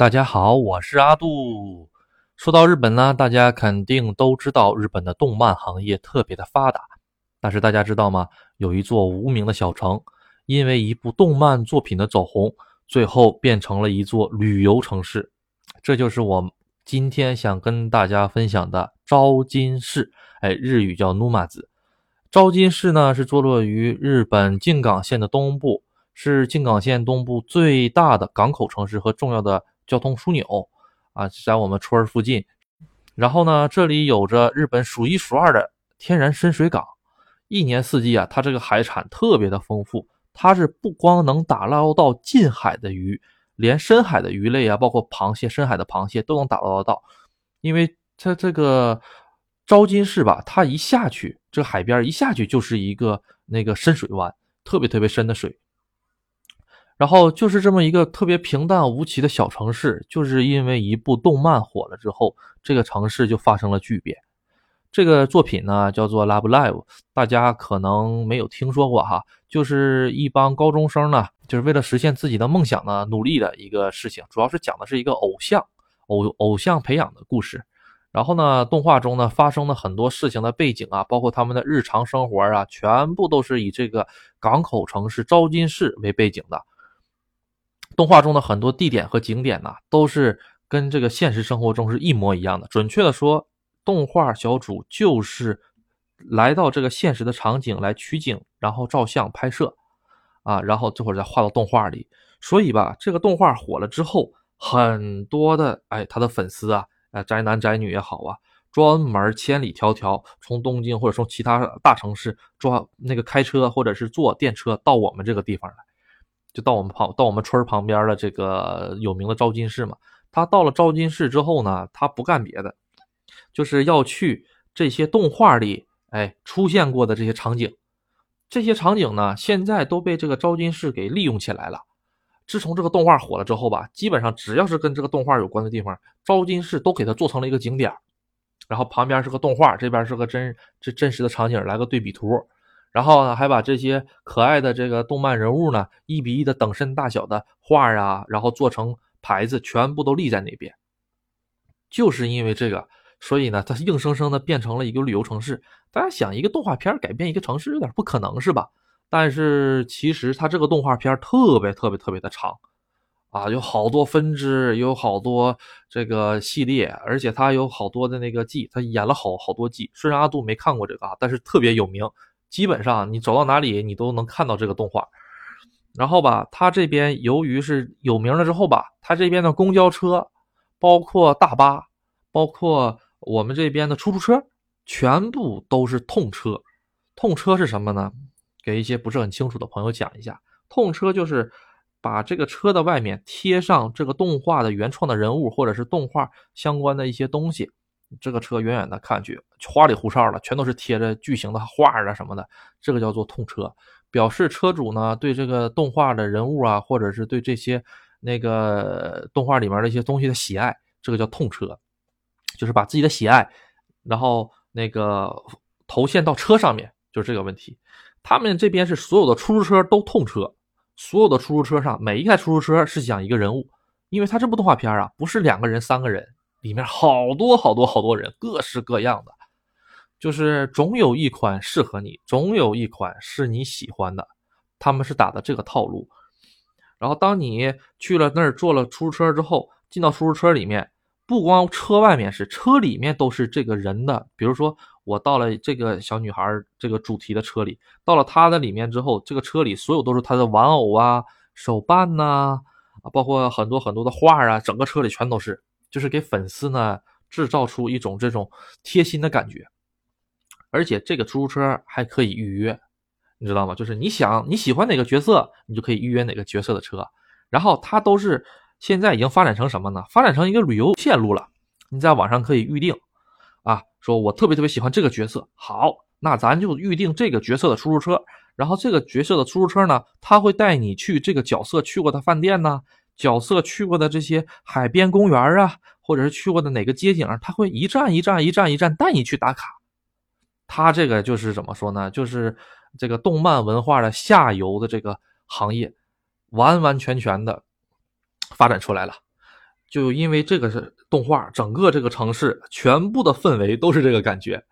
大家好，我是阿杜。说到日本呢，大家肯定都知道日本的动漫行业特别的发达。但是大家知道吗？有一座无名的小城，因为一部动漫作品的走红，最后变成了一座旅游城市。这就是我今天想跟大家分享的昭金市。哎，日语叫 Numazu。昭金市呢是坐落于日本静冈县的东部，是静冈县东部最大的港口城市和重要的交通枢纽。啊，在我们村儿附近，然后呢，这里有着日本数一数二的天然深水港，一年四季啊，它这个海产特别的丰富。它是不光能打捞到近海的鱼，连深海的鱼类啊，包括螃蟹，深海的螃蟹都能打捞得到。因为它这个昭金市吧，它一下去，这海边一下去就是一个那个深水湾，特别特别深的水。然后就是这么一个特别平淡无奇的小城市，就是因为一部动漫火了之后，这个城市就发生了巨变。这个作品呢叫做《Love Live》，大家可能没有听说过哈，就是一帮高中生呢，就是为了实现自己的梦想呢努力的一个事情。主要是讲的是一个偶像偶偶像培养的故事。然后呢，动画中呢发生的很多事情的背景啊，包括他们的日常生活啊，全部都是以这个港口城市昭金市为背景的。动画中的很多地点和景点呢，都是跟这个现实生活中是一模一样的。准确的说，动画小组就是来到这个现实的场景来取景，然后照相拍摄，啊，然后这会儿再画到动画里。所以吧，这个动画火了之后，很多的哎，他的粉丝啊，呃，宅男宅女也好啊，专门千里迢迢从东京或者从其他大城市抓那个开车或者是坐电车到我们这个地方来。就到我们旁到我们村旁边的这个有名的昭金市嘛。他到了昭金市之后呢，他不干别的，就是要去这些动画里哎出现过的这些场景。这些场景呢，现在都被这个昭金市给利用起来了。自从这个动画火了之后吧，基本上只要是跟这个动画有关的地方，昭金市都给它做成了一个景点然后旁边是个动画，这边是个真这真实的场景，来个对比图。然后呢，还把这些可爱的这个动漫人物呢，一比一的等身大小的画啊，然后做成牌子，全部都立在那边。就是因为这个，所以呢，它硬生生的变成了一个旅游城市。大家想，一个动画片改变一个城市，有点不可能是吧？但是其实它这个动画片特别特别特别的长啊，有好多分支，有好多这个系列，而且它有好多的那个季，它演了好好多季。虽然阿杜没看过这个啊，但是特别有名。基本上你走到哪里，你都能看到这个动画。然后吧，它这边由于是有名了之后吧，它这边的公交车，包括大巴，包括我们这边的出租车，全部都是痛车。痛车是什么呢？给一些不是很清楚的朋友讲一下，痛车就是把这个车的外面贴上这个动画的原创的人物或者是动画相关的一些东西。这个车远远的看去花里胡哨的，全都是贴着巨型的画啊什么的，这个叫做痛车，表示车主呢对这个动画的人物啊，或者是对这些那个动画里面的一些东西的喜爱，这个叫痛车，就是把自己的喜爱，然后那个投现到车上面，就是这个问题。他们这边是所有的出租车都痛车，所有的出租车上每一台出租车是讲一个人物，因为他这部动画片啊不是两个人三个人。里面好多好多好多人，各式各样的，就是总有一款适合你，总有一款是你喜欢的。他们是打的这个套路。然后当你去了那儿坐了出租车之后，进到出租车里面，不光车外面是，车里面都是这个人的。比如说我到了这个小女孩这个主题的车里，到了她的里面之后，这个车里所有都是她的玩偶啊、手办呐啊，包括很多很多的画啊，整个车里全都是。就是给粉丝呢制造出一种这种贴心的感觉，而且这个出租车还可以预约，你知道吗？就是你想你喜欢哪个角色，你就可以预约哪个角色的车。然后它都是现在已经发展成什么呢？发展成一个旅游线路了。你在网上可以预定啊，说我特别特别喜欢这个角色，好，那咱就预定这个角色的出租车。然后这个角色的出租车呢，他会带你去这个角色去过的饭店呢。角色去过的这些海边公园啊，或者是去过的哪个街景，他会一站一站一站一站带你去打卡。他这个就是怎么说呢？就是这个动漫文化的下游的这个行业，完完全全的发展出来了。就因为这个是动画，整个这个城市全部的氛围都是这个感觉。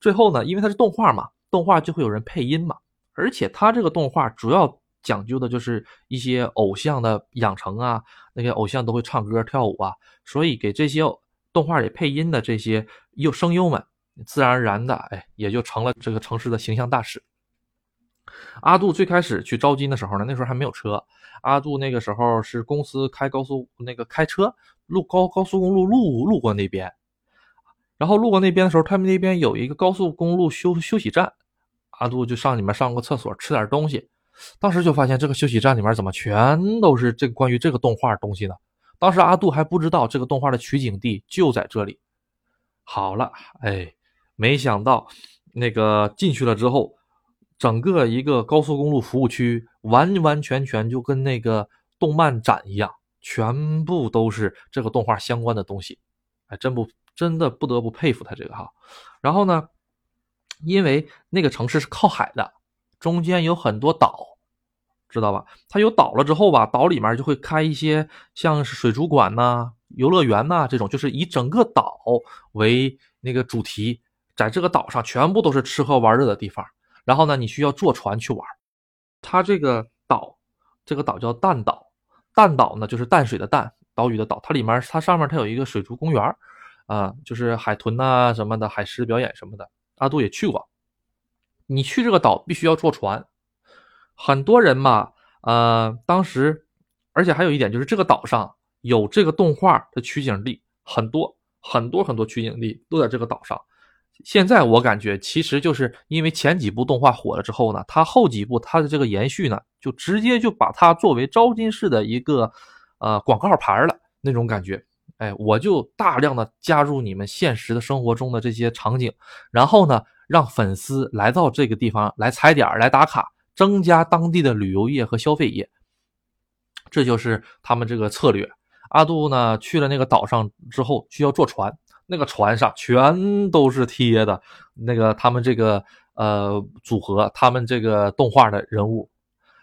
最后呢，因为它是动画嘛，动画就会有人配音嘛，而且它这个动画主要讲究的就是一些偶像的养成啊，那些偶像都会唱歌跳舞啊，所以给这些动画里配音的这些幼声优们，自然而然的，哎，也就成了这个城市的形象大使。阿杜最开始去招金的时候呢，那时候还没有车。阿杜那个时候是公司开高速那个开车路高高速公路路路过那边，然后路过那边的时候，他们那边有一个高速公路休休息站，阿杜就上里面上个厕所，吃点东西。当时就发现这个休息站里面怎么全都是这个关于这个动画的东西呢？当时阿杜还不知道这个动画的取景地就在这里。好了，哎，没想到那个进去了之后。整个一个高速公路服务区，完完全全就跟那个动漫展一样，全部都是这个动画相关的东西，哎，真不真的不得不佩服他这个哈。然后呢，因为那个城市是靠海的，中间有很多岛，知道吧？它有岛了之后吧，岛里面就会开一些像是水族馆呐、游乐园呐这种，就是以整个岛为那个主题，在这个岛上全部都是吃喝玩乐的地方。然后呢，你需要坐船去玩。它这个岛，这个岛叫淡岛。淡岛呢，就是淡水的淡，岛屿的岛。它里面，它上面它有一个水族公园啊，就是海豚呐什么的，海狮表演什么的。阿杜也去过。你去这个岛必须要坐船。很多人嘛，呃，当时，而且还有一点就是，这个岛上有这个动画的取景地，很多很多很多取景地都在这个岛上。现在我感觉，其实就是因为前几部动画火了之后呢，它后几部它的这个延续呢，就直接就把它作为招金市的一个呃广告牌了那种感觉。哎，我就大量的加入你们现实的生活中的这些场景，然后呢，让粉丝来到这个地方来踩点来打卡，增加当地的旅游业和消费业。这就是他们这个策略。阿杜呢去了那个岛上之后，需要坐船。那个船上全都是贴的，那个他们这个呃组合，他们这个动画的人物，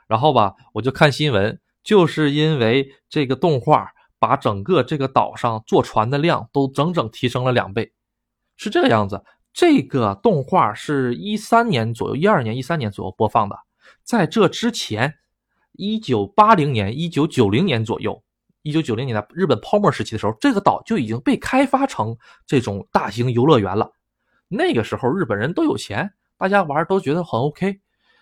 然后吧，我就看新闻，就是因为这个动画把整个这个岛上坐船的量都整整提升了两倍，是这个样子。这个动画是一三年左右，一二年、一三年左右播放的，在这之前，一九八零年、一九九零年左右。一九九零年代日本泡沫时期的时候，这个岛就已经被开发成这种大型游乐园了。那个时候日本人都有钱，大家玩都觉得很 OK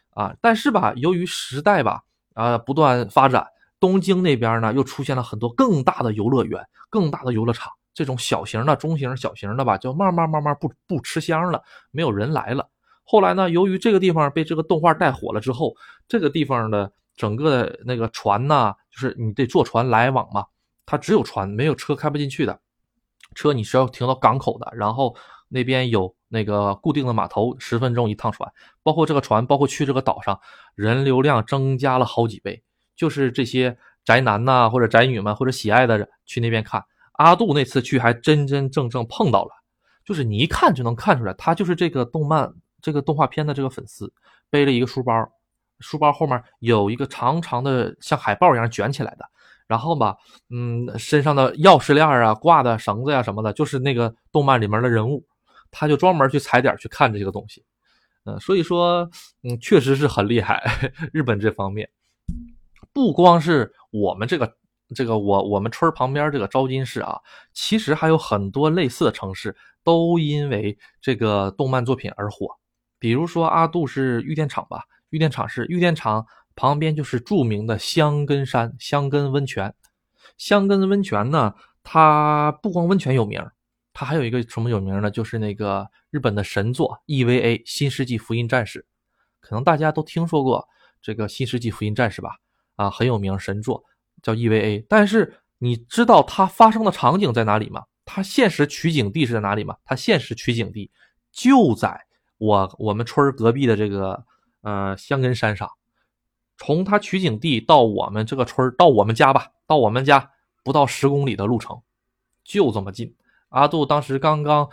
啊。但是吧，由于时代吧啊不断发展，东京那边呢又出现了很多更大的游乐园、更大的游乐场。这种小型的、中型、小型的吧，就慢慢慢慢不不吃香了，没有人来了。后来呢，由于这个地方被这个动画带火了之后，这个地方的。整个的那个船呢，就是你得坐船来往嘛，它只有船，没有车开不进去的。车你是要停到港口的，然后那边有那个固定的码头，十分钟一趟船。包括这个船，包括去这个岛上，人流量增加了好几倍。就是这些宅男呐，或者宅女们，或者喜爱的人去那边看。阿杜那次去还真真正正碰到了，就是你一看就能看出来，他就是这个动漫、这个动画片的这个粉丝，背了一个书包。书包后面有一个长长的像海报一样卷起来的，然后吧，嗯，身上的钥匙链啊、挂的绳子呀什么的，就是那个动漫里面的人物，他就专门去踩点去看这个东西，嗯，所以说，嗯，确实是很厉害。日本这方面，不光是我们这个这个我我们村旁边这个招金市啊，其实还有很多类似的城市都因为这个动漫作品而火，比如说阿杜是玉电厂吧。玉电厂是玉电厂旁边就是著名的香根山香根温泉。香根温泉呢，它不光温泉有名，它还有一个什么有名呢？就是那个日本的神作 EVA《新世纪福音战士》，可能大家都听说过这个《新世纪福音战士》吧？啊，很有名神作叫 EVA。但是你知道它发生的场景在哪里吗？它现实取景地是在哪里吗？它现实取景地就在我我们村隔壁的这个。呃，香根山上，从他取景地到我们这个村到我们家吧，到我们家不到十公里的路程，就这么近。阿杜当时刚刚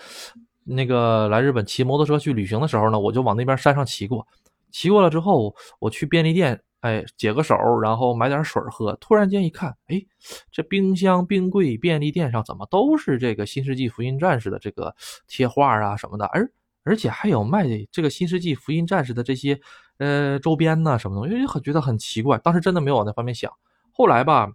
那个来日本骑摩托车去旅行的时候呢，我就往那边山上骑过，骑过了之后，我去便利店哎，解个手，然后买点水喝。突然间一看，哎，这冰箱、冰柜、便利店上怎么都是这个《新世纪福音战士》的这个贴画啊什么的，而而且还有卖这个《新世纪福音战士》的这些呃周边呢什么的，因为很觉得很奇怪。当时真的没有往那方面想。后来吧，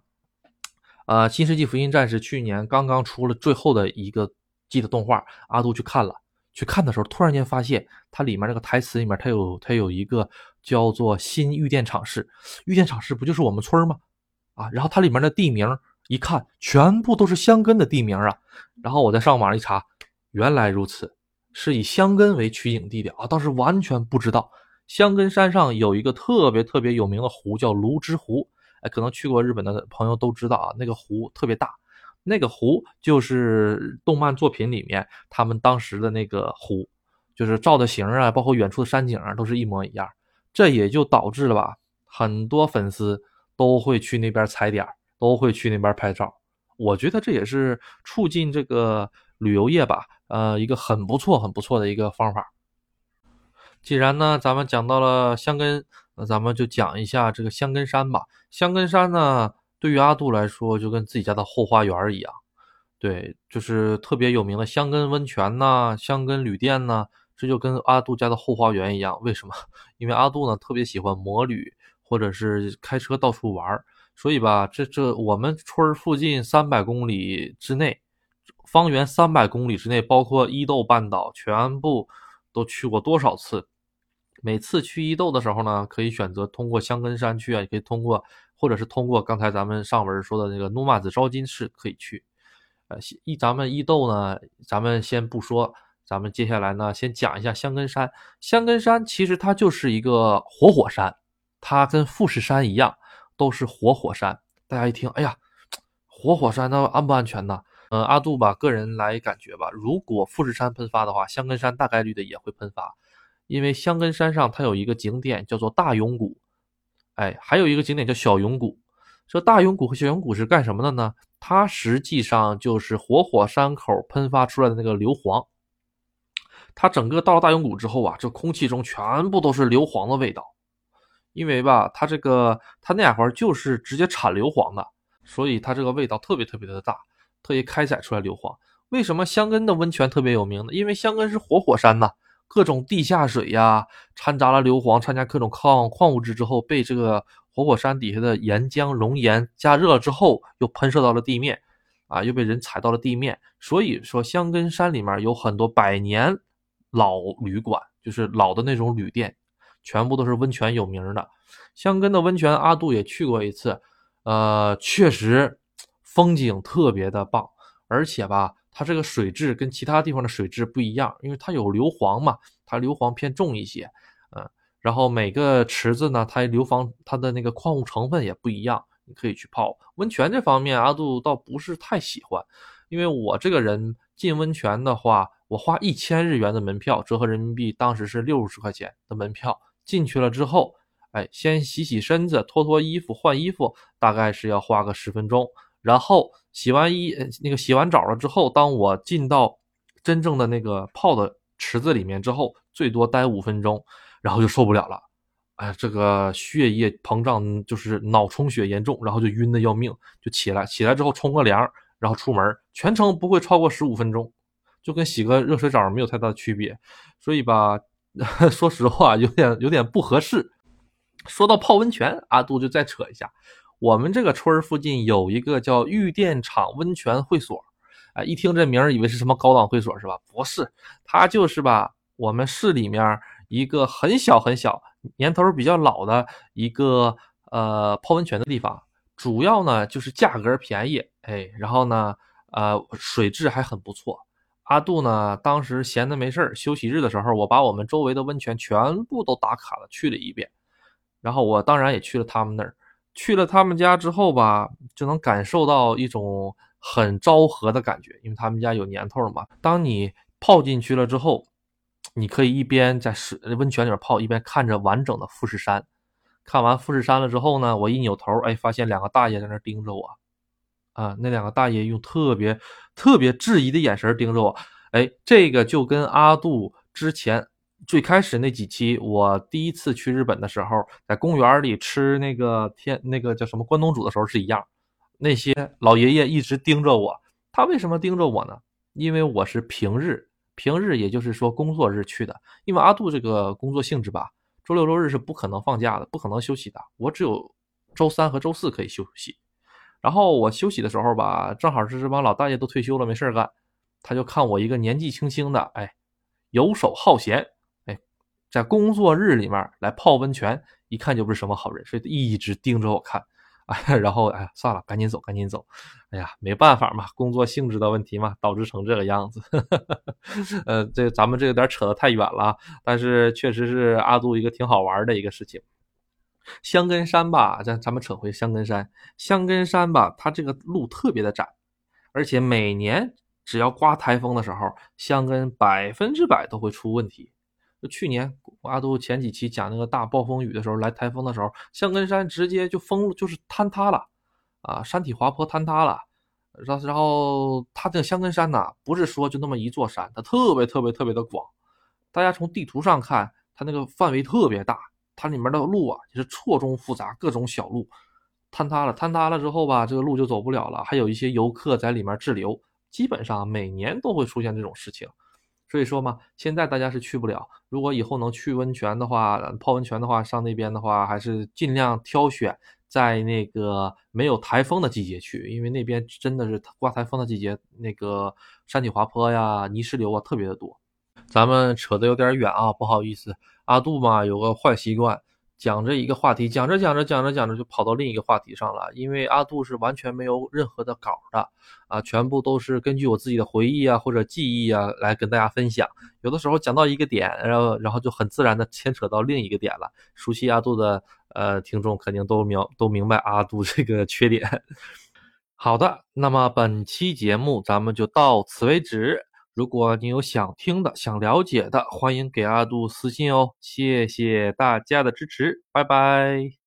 呃，《新世纪福音战士》去年刚刚出了最后的一个季的动画，阿杜去看了。去看的时候，突然间发现它里面那个台词里面，它有它有一个叫做“新玉电厂市”，玉电厂市不就是我们村吗？啊，然后它里面的地名一看，全部都是香根的地名啊。然后我再上网一查，原来如此，是以香根为取景地点啊。当时完全不知道，香根山上有一个特别特别有名的湖，叫芦之湖。哎，可能去过日本的朋友都知道啊，那个湖特别大。那个湖就是动漫作品里面他们当时的那个湖，就是照的形啊，包括远处的山景啊，都是一模一样。这也就导致了吧，很多粉丝都会去那边踩点，都会去那边拍照。我觉得这也是促进这个旅游业吧，呃，一个很不错、很不错的一个方法。既然呢，咱们讲到了香根，那咱们就讲一下这个香根山吧。香根山呢。对于阿杜来说，就跟自己家的后花园一样，对，就是特别有名的香根温泉呐、香根旅店呐，这就跟阿杜家的后花园一样。为什么？因为阿杜呢特别喜欢摩旅，或者是开车到处玩所以吧，这这我们村附近三百公里之内，方圆三百公里之内，包括伊豆半岛，全部都去过多少次？每次去伊豆的时候呢，可以选择通过香根山去啊，也可以通过。或者是通过刚才咱们上文说的那个努马子招金市可以去，呃，一咱们伊豆呢，咱们先不说，咱们接下来呢，先讲一下香根山。香根山其实它就是一个活火山，它跟富士山一样，都是活火山。大家一听，哎呀，活火山那安不安全呢？嗯，阿杜吧，个人来感觉吧，如果富士山喷发的话，香根山大概率的也会喷发，因为香根山上它有一个景点叫做大永谷。哎，还有一个景点叫小永谷。这大永谷和小永谷是干什么的呢？它实际上就是活火山口喷发出来的那个硫磺。它整个到了大永谷之后啊，这空气中全部都是硫磺的味道。因为吧，它这个它那会儿就是直接产硫磺的，所以它这个味道特别特别的大，特意开采出来硫磺。为什么香根的温泉特别有名呢？因为香根是活火山呐。各种地下水呀，掺杂了硫磺，掺加各种矿矿物质之后，被这个活火山底下的岩浆熔岩加热了之后，又喷射到了地面，啊，又被人踩到了地面。所以说，香根山里面有很多百年老旅馆，就是老的那种旅店，全部都是温泉有名的。香根的温泉，阿杜也去过一次，呃，确实风景特别的棒，而且吧。它这个水质跟其他地方的水质不一样，因为它有硫磺嘛，它硫磺偏重一些，嗯，然后每个池子呢，它硫磺它的那个矿物成分也不一样，你可以去泡温泉这方面，阿杜倒不是太喜欢，因为我这个人进温泉的话，我花一千日元的门票，折合人民币当时是六十块钱的门票，进去了之后，哎，先洗洗身子，脱脱衣服，换衣服，大概是要花个十分钟。然后洗完衣，那个洗完澡了之后，当我进到真正的那个泡的池子里面之后，最多待五分钟，然后就受不了了。哎，这个血液膨胀，就是脑充血严重，然后就晕的要命，就起来。起来之后冲个凉，然后出门，全程不会超过十五分钟，就跟洗个热水澡没有太大的区别。所以吧，说实话，有点有点不合适。说到泡温泉，阿杜就再扯一下。我们这个村儿附近有一个叫玉电厂温泉会所，哎，一听这名儿，以为是什么高档会所是吧？不是，它就是吧，我们市里面一个很小很小、年头比较老的一个呃泡温泉的地方。主要呢就是价格便宜，哎，然后呢，呃，水质还很不错。阿杜呢当时闲的没事儿，休息日的时候，我把我们周围的温泉全部都打卡了，去了一遍。然后我当然也去了他们那儿。去了他们家之后吧，就能感受到一种很昭和的感觉，因为他们家有年头了嘛。当你泡进去了之后，你可以一边在水温泉里面泡，一边看着完整的富士山。看完富士山了之后呢，我一扭头，哎，发现两个大爷在那盯着我。啊，那两个大爷用特别特别质疑的眼神盯着我。哎，这个就跟阿杜之前最开始那几期，我第一次去日本的时候，在公园里吃那个天那个叫什么关东煮的时候是一样，那些老爷爷一直盯着我。他为什么盯着我呢？因为我是平日，平日也就是说工作日去的。因为阿杜这个工作性质吧，周六周日是不可能放假的，不可能休息的。我只有周三和周四可以休息。然后我休息的时候吧，正好是这帮老大爷都退休了，没事干，他就看我一个年纪轻轻的，哎，游手好闲。在工作日里面来泡温泉，一看就不是什么好人，所以一直盯着我看，哎，然后哎，算了，赶紧走，赶紧走，哎呀，没办法嘛，工作性质的问题嘛，导致成这个样子。呃，这咱们这有点扯得太远了，但是确实是阿杜一个挺好玩的一个事情。香根山吧，咱咱们扯回香根山，香根山吧，它这个路特别的窄，而且每年只要刮台风的时候，香根百分之百都会出问题。就去年阿杜前几期讲那个大暴风雨的时候，来台风的时候，香根山直接就封，就是坍塌了，啊，山体滑坡坍塌了。然然后它这个香根山呐，不是说就那么一座山，它特别特别特别的广。大家从地图上看，它那个范围特别大，它里面的路啊也是错综复杂，各种小路坍塌了。坍塌了之后吧，这个路就走不了了，还有一些游客在里面滞留。基本上每年都会出现这种事情。所以说嘛，现在大家是去不了。如果以后能去温泉的话，泡温泉的话，上那边的话，还是尽量挑选在那个没有台风的季节去，因为那边真的是刮台风的季节，那个山体滑坡呀、泥石流啊特别的多。咱们扯得有点远啊，不好意思。阿杜嘛有个坏习惯。讲着一个话题，讲着讲着讲着讲着就跑到另一个话题上了。因为阿杜是完全没有任何的稿的啊，全部都是根据我自己的回忆啊或者记忆啊来跟大家分享。有的时候讲到一个点，然后然后就很自然的牵扯到另一个点了。熟悉阿杜的呃听众肯定都明都明白阿杜这个缺点。好的，那么本期节目咱们就到此为止。如果你有想听的、想了解的，欢迎给阿杜私信哦。谢谢大家的支持，拜拜。